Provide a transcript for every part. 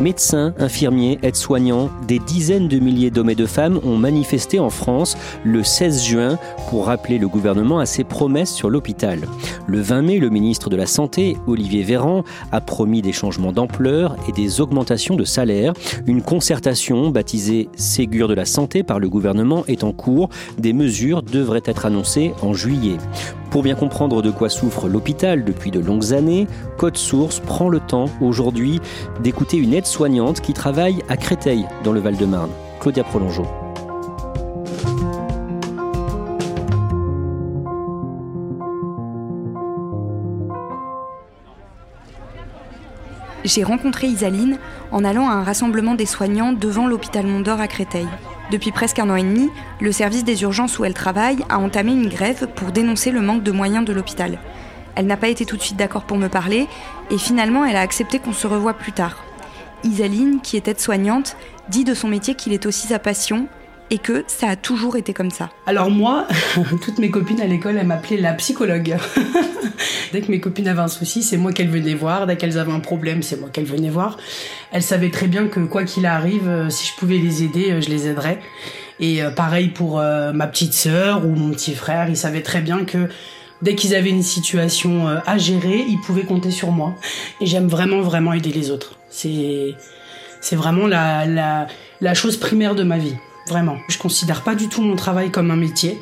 Médecins, infirmiers, aides-soignants, des dizaines de milliers d'hommes et de femmes ont manifesté en France le 16 juin pour rappeler le gouvernement à ses promesses sur l'hôpital. Le 20 mai, le ministre de la Santé, Olivier Véran, a promis des changements d'ampleur et des augmentations de salaire. Une concertation baptisée Ségur de la Santé par le gouvernement est en cours. Des mesures devraient être annoncées en juillet. Pour bien comprendre de quoi souffre l'hôpital depuis de longues années, Code Source prend le temps aujourd'hui d'écouter une aide-soignante qui travaille à Créteil, dans le Val-de-Marne, Claudia Prolongeau. J'ai rencontré Isaline en allant à un rassemblement des soignants devant l'hôpital Mondor à Créteil. Depuis presque un an et demi, le service des urgences où elle travaille a entamé une grève pour dénoncer le manque de moyens de l'hôpital. Elle n'a pas été tout de suite d'accord pour me parler et finalement elle a accepté qu'on se revoie plus tard. Isaline, qui est aide-soignante, dit de son métier qu'il est aussi sa passion et que ça a toujours été comme ça. Alors moi, toutes mes copines à l'école, elles m'appelaient la psychologue. Dès que mes copines avaient un souci, c'est moi qu'elles venaient voir. Dès qu'elles avaient un problème, c'est moi qu'elles venaient voir. Elles savaient très bien que quoi qu'il arrive, euh, si je pouvais les aider, euh, je les aiderais. Et euh, pareil pour ma petite sœur ou mon petit frère, ils savaient très bien que dès qu'ils avaient une situation à gérer, ils pouvaient compter sur moi. Et j'aime vraiment, vraiment aider les autres. C'est, c'est vraiment la, la, la chose primaire de ma vie. Vraiment. Je considère pas du tout mon travail comme un métier,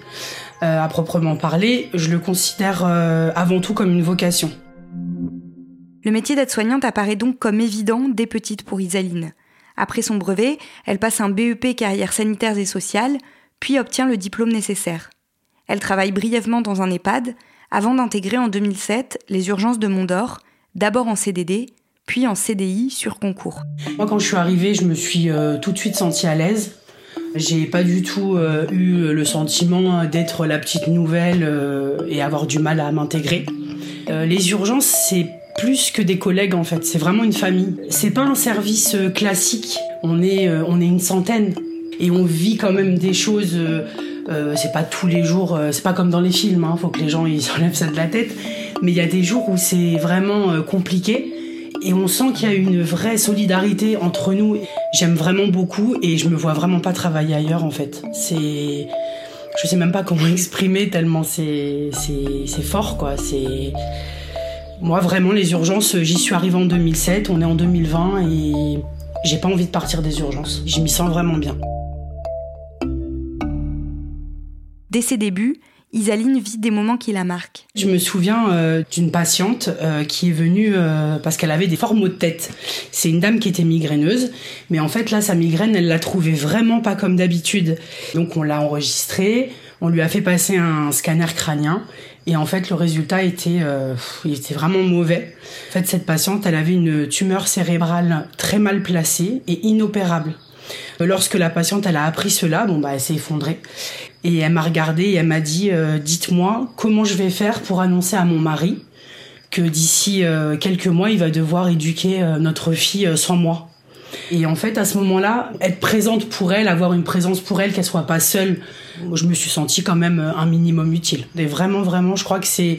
euh, à proprement parler. Je le considère euh, avant tout comme une vocation. Le métier d'aide-soignante apparaît donc comme évident dès petite pour Isaline. Après son brevet, elle passe un BEP carrière sanitaires et sociales, puis obtient le diplôme nécessaire. Elle travaille brièvement dans un EHPAD avant d'intégrer en 2007 les urgences de Mondor, d'abord en CDD, puis en CDI sur concours. Moi, quand je suis arrivée, je me suis euh, tout de suite sentie à l'aise. J'ai pas du tout euh, eu le sentiment d'être la petite nouvelle euh, et avoir du mal à m'intégrer. Euh, les urgences, c'est plus que des collègues en fait, c'est vraiment une famille. C'est pas un service euh, classique. On est, euh, on est une centaine et on vit quand même des choses. euh, euh, c'est pas tous les jours, euh, c'est pas comme dans les films. Hein, faut que les gens ils enlèvent ça de la tête. Mais il y a des jours où c'est vraiment euh, compliqué et on sent qu'il y a une vraie solidarité entre nous. J'aime vraiment beaucoup et je me vois vraiment pas travailler ailleurs en fait. C'est, je sais même pas comment exprimer tellement c'est fort quoi. C'est moi vraiment les urgences, j'y suis arrivée en 2007, on est en 2020 et j'ai pas envie de partir des urgences. Je m'y sens vraiment bien. Dès ses débuts, Isaline vit des moments qui la marquent. Je me souviens euh, d'une patiente euh, qui est venue euh, parce qu'elle avait des forts maux de tête. C'est une dame qui était migraineuse, mais en fait là sa migraine, elle l'a trouvée vraiment pas comme d'habitude. Donc on l'a enregistrée, on lui a fait passer un scanner crânien et en fait le résultat était euh, il était vraiment mauvais. En fait cette patiente, elle avait une tumeur cérébrale très mal placée et inopérable. Lorsque la patiente elle a appris cela, bon bah elle s'est effondrée et elle m'a regardée et elle m'a dit euh, dites-moi comment je vais faire pour annoncer à mon mari que d'ici euh, quelques mois il va devoir éduquer euh, notre fille sans moi. Et en fait à ce moment-là, être présente pour elle, avoir une présence pour elle, qu'elle soit pas seule, je me suis sentie quand même un minimum utile. Et vraiment vraiment, je crois que c'est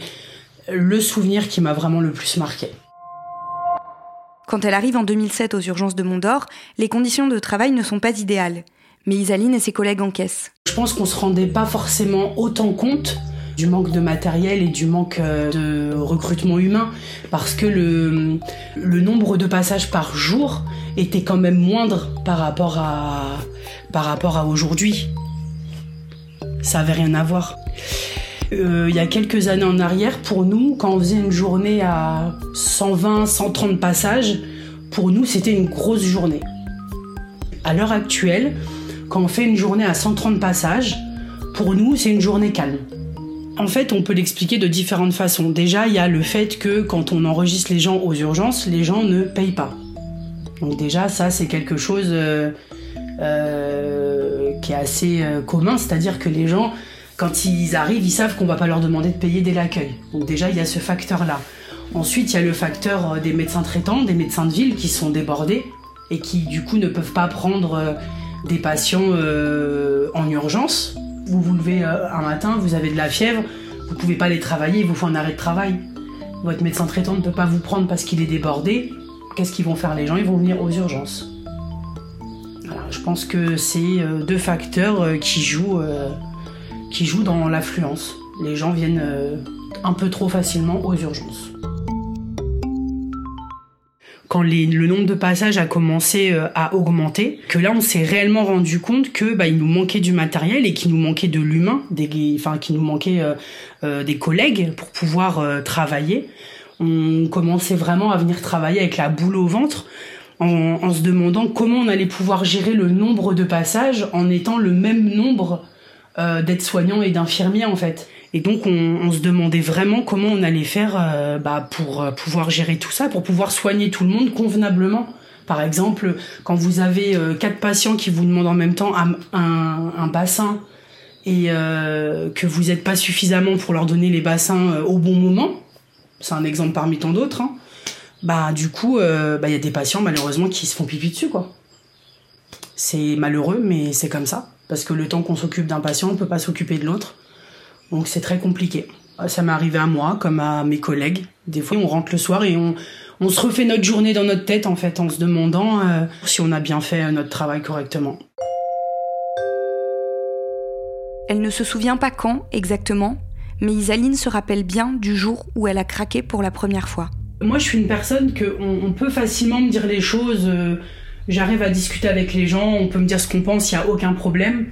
le souvenir qui m'a vraiment le plus marqué. Quand elle arrive en 2007 aux urgences de Mont-d'Or, les conditions de travail ne sont pas idéales. Mais Isaline et ses collègues encaissent. Je pense qu'on se rendait pas forcément autant compte du manque de matériel et du manque euh, de recrutement humain parce que le, nombre de passages par jour était quand même moindre par rapport à, aujourd'hui. Ça avait rien à voir. Euh, il y a quelques années en arrière, pour nous, quand on faisait une journée à 120, 130 passages, pour nous, c'était une grosse journée. À l'heure actuelle, quand on fait une journée à 130 passages, pour nous, c'est une journée calme. En fait, on peut l'expliquer de différentes façons. Déjà, il y a le fait que quand on enregistre les gens aux urgences, les gens ne payent pas. Donc déjà, ça, c'est quelque chose euh, euh, qui est assez euh, commun, c'est-à-dire que les gens, quand ils arrivent, ils savent qu'on va pas leur demander de payer dès l'accueil. Donc déjà, il y a ce facteur-là. Ensuite, il y a le facteur des médecins traitants, des médecins de ville qui sont débordés et qui, du coup, ne peuvent pas prendre des patients en urgence vous vous levez euh, un matin, vous avez de la fièvre, vous pouvez pas aller travailler, il vous faut un arrêt de travail. Votre médecin traitant ne peut pas vous prendre parce qu'il est débordé. Qu'est-ce qu'ils vont faire les gens? Ils vont venir aux urgences. je pense que c'est euh, deux facteurs euh, qui jouent dans l'affluence. Les gens viennent un peu trop facilement aux urgences quand le nombre de passages a commencé euh, à augmenter, que là on s'est réellement rendu compte que bah, il nous manquait du matériel et qu'il nous manquait de l'humain, des, enfin qu'il nous manquait euh, euh, des collègues pour pouvoir travailler. On commençait vraiment à venir travailler avec la boule au ventre. En, en se demandant comment on allait pouvoir gérer le nombre de passages en étant le même nombre d'aides-soignants et d'infirmiers en fait. Et donc on, se demandait vraiment comment on allait faire euh, bah, pour euh, pouvoir gérer tout ça, pour pouvoir soigner tout le monde convenablement. Par exemple, quand vous avez euh, quatre patients qui vous demandent en même temps un, bassin et que vous n'êtes pas suffisamment pour leur donner les bassins au bon moment, c'est un exemple parmi tant d'autres, hein, bah du coup, bah, il y a des patients malheureusement qui se font pipi dessus quoi. C'est malheureux, mais c'est comme ça. Parce que le temps qu'on s'occupe d'un patient, on peut pas s'occuper de l'autre. Donc c'est très compliqué. Ça m'est arrivé à moi, comme à mes collègues. Des fois, on rentre le soir et on, on se refait notre journée dans notre tête, en fait, en se demandant euh, si on a bien fait notre travail correctement. Elle ne se souvient pas quand exactement, mais Isaline se rappelle bien du jour où elle a craqué pour la première fois. Moi, je suis une personne que on, peut facilement me dire les choses. Euh, j'arrive à discuter avec les gens, on peut me dire ce qu'on pense, il n'y a aucun problème.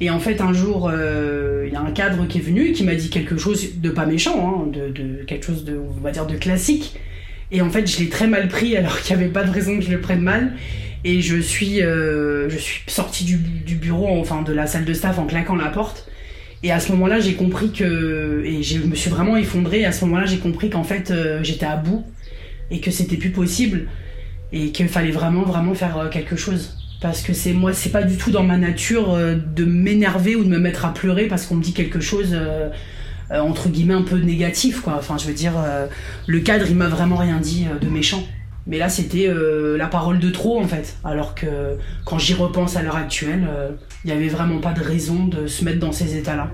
Et en fait, un jour, euh, il y a un cadre qui est venu qui m'a dit quelque chose de pas méchant, hein, de, quelque chose de, de classique. Et en fait, je l'ai très mal pris alors qu'il n'y avait pas de raison que je le prenne mal. Et je suis, euh, je suis sortie du, bureau, enfin de la salle de staff en claquant la porte. Et à ce moment-là, j'ai compris que, et je me suis vraiment effondrée. Et à ce moment-là, j'ai compris qu'en fait, euh, j'étais à bout et que c'était plus possible et qu'il fallait vraiment, vraiment faire quelque chose parce que c'est moi c'est pas du tout dans ma nature euh, de m'énerver ou de me mettre à pleurer parce qu'on me dit quelque chose euh, euh, entre guillemets un peu négatif enfin je veux dire le cadre il m'a vraiment rien dit de méchant. Mais là c'était la parole de trop en fait. Alors que quand j'y repense à l'heure actuelle il n'y avait vraiment pas de raison de se mettre dans ces états là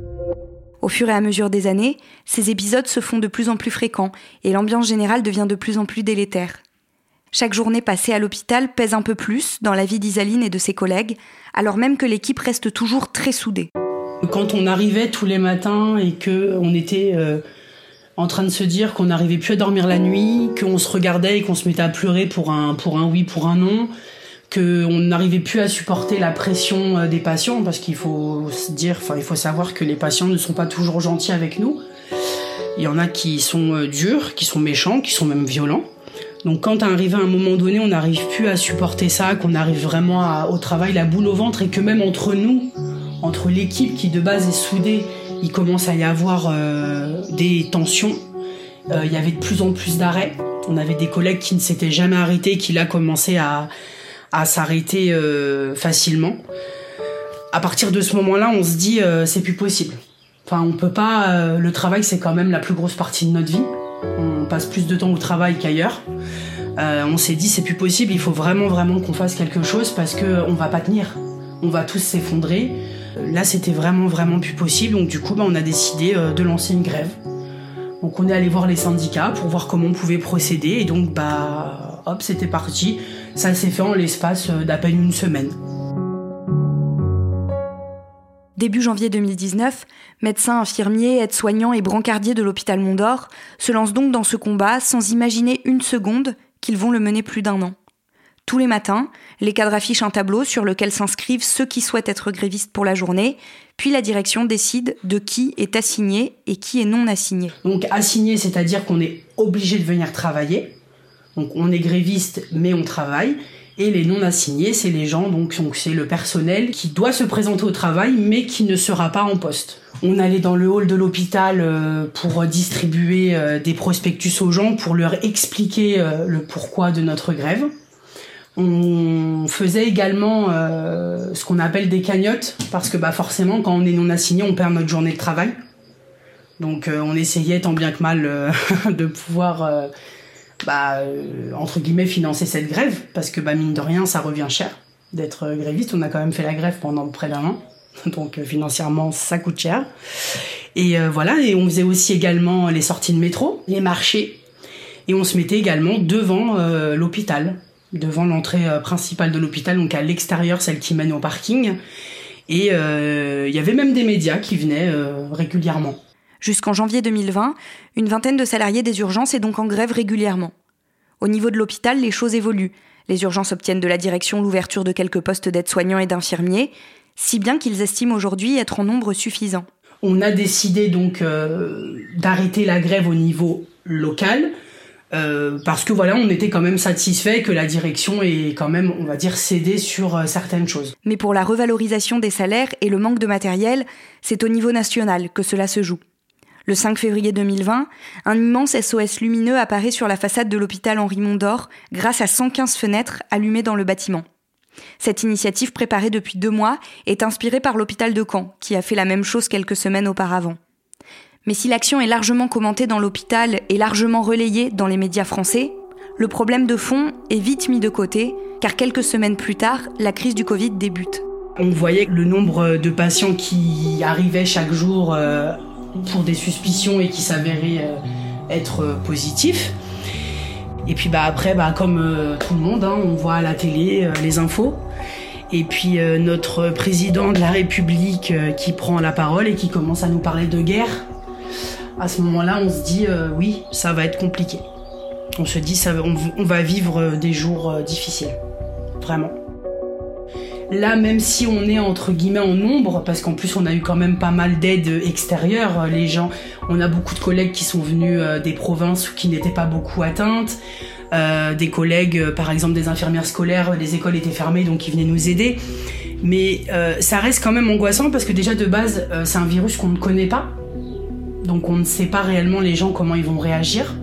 au fur et à mesure des années, ces épisodes se font de plus en plus fréquents et l'ambiance générale devient de plus en plus délétère. Chaque journée passée à l'hôpital pèse un peu plus dans la vie d'Isaline et de ses collègues, alors même que l'équipe reste toujours très soudée. Quand on arrivait tous les matins et que on était euh, en train de se dire qu'on n'arrivait plus à dormir la nuit, qu'on se regardait et qu'on se mettait à pleurer pour un oui, pour un non, qu'on n'arrivait plus à supporter la pression euh, des patients parce qu'il faut dire, il faut savoir que les patients ne sont pas toujours gentils avec nous. Il y en a qui sont euh, durs, qui sont méchants, qui sont même violents. Donc quand arrive à un moment donné, on n'arrive plus à supporter ça, qu'on arrive vraiment au travail la boule au ventre et que même entre nous, entre l'équipe qui de base est soudée, il commence à y avoir euh, des tensions. Euh, il y avait de plus en plus d'arrêts. On avait des collègues qui ne s'étaient jamais arrêtés, qui là commençaient à, s'arrêter euh, facilement. À partir de ce moment-là, on se dit c'est plus possible. Enfin, on peut pas. le travail, c'est quand même la plus grosse partie de notre vie on passe plus de temps au travail qu'ailleurs. Euh, on s'est dit c'est plus possible, il faut vraiment vraiment qu'on fasse quelque chose parce que on va pas tenir, on va tous s'effondrer. Euh, là c'était vraiment vraiment plus possible, donc du coup bah, on a décidé euh, de lancer une grève. Donc on est allé voir les syndicats pour voir comment on pouvait procéder et donc bah. Hop, c'était parti. Ça s'est fait en l'espace d'à peine une semaine. Début janvier 2019, médecins, infirmiers, aides-soignants et brancardiers de l'hôpital Mondor se lancent donc dans ce combat sans imaginer une seconde qu'ils vont le mener plus d'un an. Tous les matins, les cadres affichent un tableau sur lequel s'inscrivent ceux qui souhaitent être grévistes pour la journée, puis la direction décide de qui est assigné et qui est non assigné. Donc assigné, c'est-à-dire qu'on est obligé de venir travailler. Donc on est gréviste, mais on travaille. Et les non assignés, c'est les gens, donc c'est le personnel qui doit se présenter au travail, mais qui ne sera pas en poste. On allait dans le hall de l'hôpital euh, pour distribuer euh, des prospectus aux gens, pour leur expliquer euh, le pourquoi de notre grève. On faisait également ce qu'on appelle des cagnottes, parce que bah, forcément, quand on est non assigné, on perd notre journée de travail. Donc on essayait tant bien que mal de pouvoir bah, euh, entre guillemets, financer cette grève, parce que bah, mine de rien, ça revient cher d'être gréviste. On a quand même fait la grève pendant près d'un an, donc euh, financièrement, ça coûte cher. Et euh, voilà, et on faisait aussi également les sorties de métro, les marchés, et on se mettait également devant l'hôpital, devant l'entrée principale de l'hôpital, donc à l'extérieur, celle qui mène au parking. Et il y avait même des médias qui venaient régulièrement. Jusqu'en janvier 2020, une vingtaine de salariés des urgences est donc en grève régulièrement. Au niveau de l'hôpital, les choses évoluent. Les urgences obtiennent de la direction l'ouverture de quelques postes d'aides-soignants et d'infirmiers, si bien qu'ils estiment aujourd'hui être en nombre suffisant. On a décidé donc euh, d'arrêter la grève au niveau local. Euh, parce que voilà, on était quand même satisfait que la direction ait quand même, on va dire, cédé sur euh, certaines choses. Mais pour la revalorisation des salaires et le manque de matériel, c'est au niveau national que cela se joue. Le 5 février 2020, un immense SOS lumineux apparaît sur la façade de l'hôpital Henri Mondor grâce à 115 fenêtres allumées dans le bâtiment. Cette initiative préparée depuis deux mois est inspirée par l'hôpital de Caen, qui a fait la même chose quelques semaines auparavant. Mais si l'action est largement commentée dans l'hôpital et largement relayée dans les médias français, le problème de fond est vite mis de côté, car quelques semaines plus tard, la crise du Covid débute. On voyait le nombre de patients qui arrivaient chaque jour euh, pour des suspicions et qui s'avéraient euh, être euh, positifs. Et puis bah après, bah, comme euh, tout le monde, hein, on voit à la télé les infos. Et puis notre président de la République qui prend la parole et qui commence à nous parler de guerre. À ce moment-là, on se dit oui, ça va être compliqué. On se dit ça, on va vivre des jours difficiles, vraiment. Là, même si on est entre guillemets en nombre, parce qu'en plus on a eu quand même pas mal d'aides extérieures, les gens, on a beaucoup de collègues qui sont venus euh, des provinces qui n'étaient pas beaucoup atteintes. Euh, des collègues, euh, par exemple des infirmières scolaires, les écoles étaient fermées donc ils venaient nous aider. Mais ça reste quand même angoissant parce que déjà de base c'est un virus qu'on ne connaît pas, donc on ne sait pas réellement les gens comment ils vont réagir.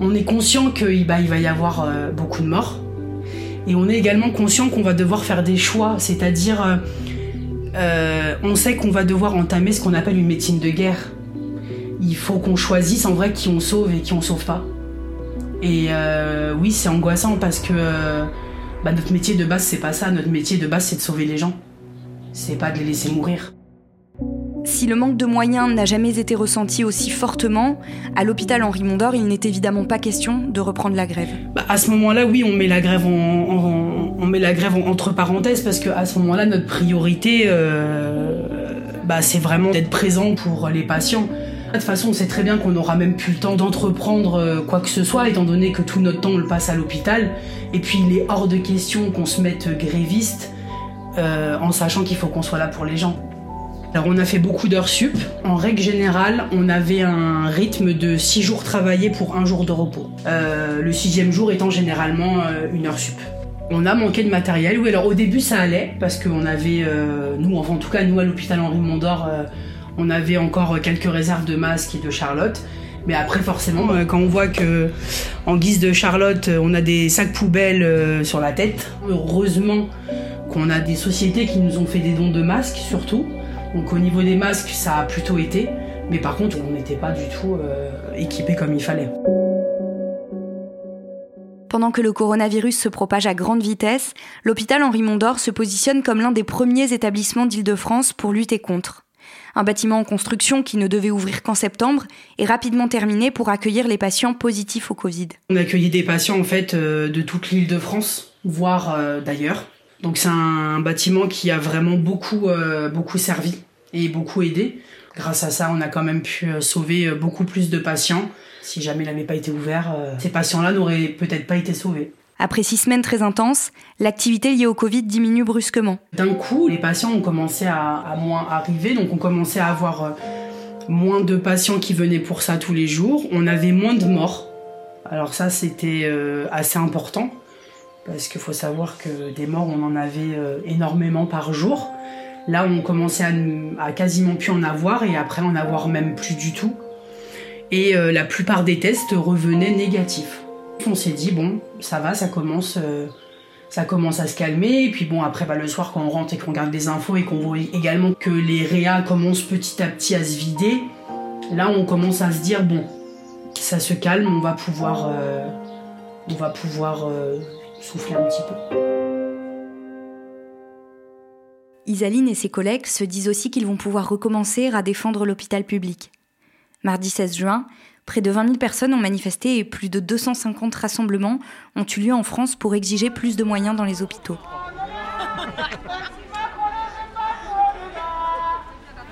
On est conscient qu'il bah, il va y avoir beaucoup de morts, et on est également conscient qu'on va devoir faire des choix, c'est-à-dire euh, euh, on sait qu'on va devoir entamer ce qu'on appelle une médecine de guerre. Il faut qu'on choisisse en vrai qui on sauve et qui on sauve pas. Et euh, oui, c'est angoissant parce que bah, notre métier de base c'est pas ça. Notre métier de base c'est de sauver les gens. C'est pas de les laisser mourir. Si le manque de moyens n'a jamais été ressenti aussi fortement, à l'hôpital Henri Mondor, il n'est évidemment pas question de reprendre la grève. Bah, à ce moment-là, oui, on met la grève entre parenthèses parce qu'à ce moment-là, notre priorité, euh, bah, c'est vraiment d'être présent pour les patients. De toute façon, on sait très bien qu'on n'aura même plus le temps d'entreprendre euh, quoi que ce soit, étant donné que tout notre temps on le passe à l'hôpital. Et puis, il est hors de question qu'on se mette gréviste euh, en sachant qu'il faut qu'on soit là pour les gens. Alors on a fait beaucoup d'heures sup. En règle générale, on avait un rythme de 6 jours travaillés pour un jour de repos. Euh, le sixième jour étant généralement euh, une heure sup. On a manqué de matériel. Oui, alors au début ça allait parce qu'on avait, euh, nous, enfin en tout cas nous à l'hôpital Henri Mondor, on avait encore quelques réserves de masques et de Charlotte. Mais après, forcément, quand on voit que, en guise de Charlotte, on a des sacs poubelles sur la tête, heureusement qu'on a des sociétés qui nous ont fait des dons de masques, surtout. Donc au niveau des masques, ça a plutôt été, mais par contre, on n'était pas du tout euh, équipé comme il fallait. Pendant que le coronavirus se propage à grande vitesse, l'hôpital Henri Mondor se positionne comme l'un des premiers établissements d'Île-de-France pour lutter contre. Un bâtiment en construction qui ne devait ouvrir qu'en septembre est rapidement terminé pour accueillir les patients positifs au Covid. On accueillit des patients en fait euh, de toute l'île de France, voire euh, d'ailleurs. Donc c'est un bâtiment qui a vraiment beaucoup, euh, beaucoup servi et beaucoup aidé. Grâce à ça, on a quand même pu sauver beaucoup plus de patients. Si jamais il n'avait pas été ouvert, ces patients-là n'auraient peut-être pas été sauvés. Après six semaines très intenses, l'activité liée au Covid diminue brusquement. D'un coup, les patients ont commencé à, moins arriver, donc on commençait à avoir euh, moins de patients qui venaient pour ça tous les jours. On avait moins de morts. Alors ça, c'était euh, assez important, parce qu'il faut savoir que des morts, on en avait euh, énormément par jour. Là, on commençait à, quasiment plus en avoir, et après en avoir même plus du tout. Et la plupart des tests revenaient négatifs. On s'est dit bon, ça va, ça commence, euh, ça commence à se calmer. Et puis bon, après bah, le soir quand on rentre et qu'on regarde des infos et qu'on voit également que les réas commencent petit à petit à se vider, là on commence à se dire bon, ça se calme, on va pouvoir, euh, on va pouvoir euh, souffler un petit peu. Isaline et ses collègues se disent aussi qu'ils vont pouvoir recommencer à défendre l'hôpital public. Mardi 16 juin, Près de 20 000 personnes ont manifesté et plus de 250 rassemblements ont eu lieu en France pour exiger plus de moyens dans les hôpitaux.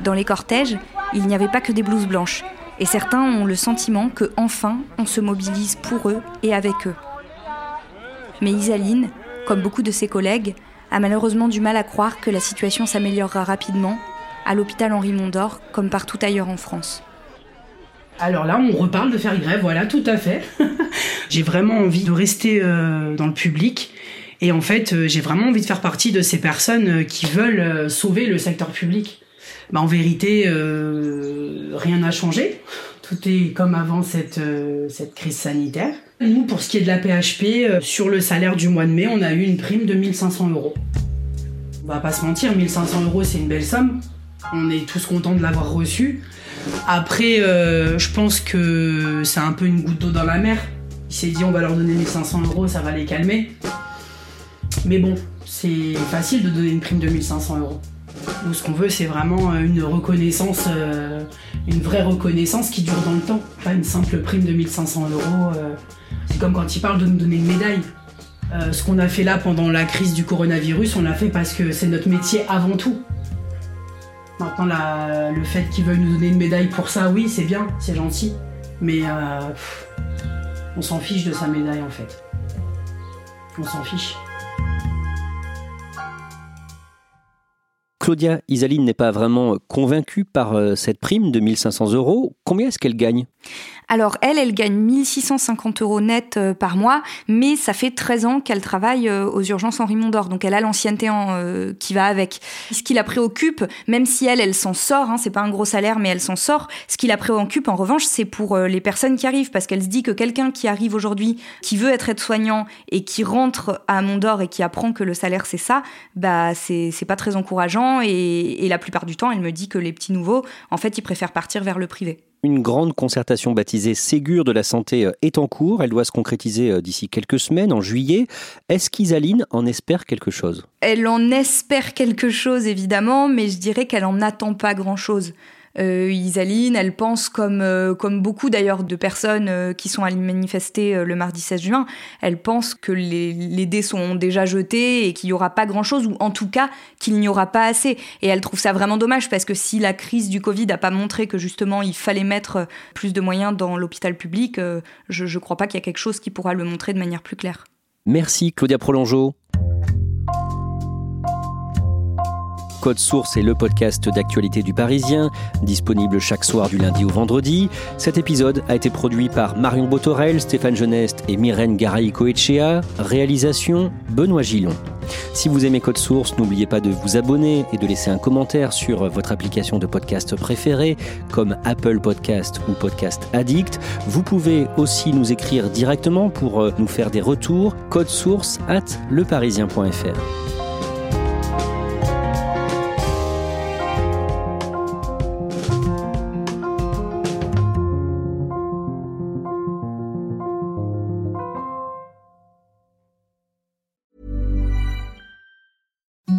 Dans les cortèges, il n'y avait pas que des blouses blanches, et certains ont le sentiment que enfin on se mobilise pour eux et avec eux. Mais Isaline, comme beaucoup de ses collègues, a malheureusement du mal à croire que la situation s'améliorera rapidement, à l'hôpital Henri Mondor comme partout ailleurs en France. Alors là, on reparle de faire grève, voilà, tout à fait. j'ai vraiment envie de rester euh, dans le public. Et en fait, euh, j'ai vraiment envie de faire partie de ces personnes euh, qui veulent sauver le secteur public. Bah, en vérité, rien n'a changé. Tout est comme avant cette, cette crise sanitaire. Nous, pour ce qui est de la PHP, sur le salaire du mois de mai, on a eu une prime de 1500 euros. On va pas se mentir, 1500 euros, c'est une belle somme. On est tous contents de l'avoir reçu. Après, euh, je pense que c'est un peu une goutte d'eau dans la mer. Il s'est dit on va leur donner 1500 euros, ça va les calmer. Mais bon, c'est facile de donner une prime de 1500 euros. Nous, ce qu'on veut, c'est vraiment une reconnaissance, euh, une vraie reconnaissance qui dure dans le temps. Pas une simple prime de 1500 euros. Euh. c'est comme quand ils parlent de nous donner une médaille. ce qu'on a fait là pendant la crise du coronavirus, on l'a fait parce que c'est notre métier avant tout. Maintenant, le fait qu'ils veuillent nous donner une médaille pour ça, oui, c'est bien, c'est gentil. Mais euh, on s'en fiche de sa médaille en fait. On s'en fiche. Claudia Isaline n'est pas vraiment convaincue par euh, cette prime de 1500 euros. Combien est-ce qu'elle gagne? Alors elle, elle gagne 1650 euros net euh, par mois, mais ça fait 13 ans qu'elle travaille euh, aux urgences Henri Mondor, donc elle a l'ancienneté euh, qui va avec. Ce qui la préoccupe, même si elle, elle s'en sort, hein, c'est pas un gros salaire, mais elle s'en sort. Ce qui la préoccupe, en revanche, c'est pour les personnes qui arrivent, parce qu'elle se dit que quelqu'un qui arrive aujourd'hui, qui veut être aide-soignant et qui rentre à Mondor et qui apprend que le salaire c'est ça, bah c'est pas très encourageant et, et la plupart du temps, elle me dit que les petits nouveaux, en fait, ils préfèrent partir vers le privé. Une grande concertation baptisée Ségur de la santé euh, est en cours. Elle doit se concrétiser euh, d'ici quelques semaines, en juillet. Est-ce qu'Isaline en espère quelque chose? Elle en espère quelque chose, évidemment, mais je dirais qu'elle en attend pas grand-chose. Euh, Isaline, elle pense comme euh, comme beaucoup d'ailleurs de personnes euh, qui sont allées manifester le mardi 16 juin, elle pense que les, les dés sont déjà jetés et qu'il n'y aura pas grand-chose, ou en tout cas qu'il n'y aura pas assez. Et elle trouve ça vraiment dommage parce que si la crise du Covid n'a pas montré que justement il fallait mettre plus de moyens dans l'hôpital public, je ne crois pas qu'il y a quelque chose qui pourra le montrer de manière plus claire. Merci Claudia Prolongeau. Code Source est le podcast d'actualité du Parisien, disponible chaque soir du lundi au vendredi. Cet épisode a été produit par Marion Botorel, Stéphane Geneste et Myrène Garay-Coetchea. Réalisation Benoît Gillon. Si vous aimez Code Source, n'oubliez pas de vous abonner et de laisser un commentaire sur votre application de podcast préférée, comme Apple Podcast ou Podcast Addict. Vous pouvez aussi nous écrire directement pour euh, nous faire des retours. Code Source at leparisien.fr.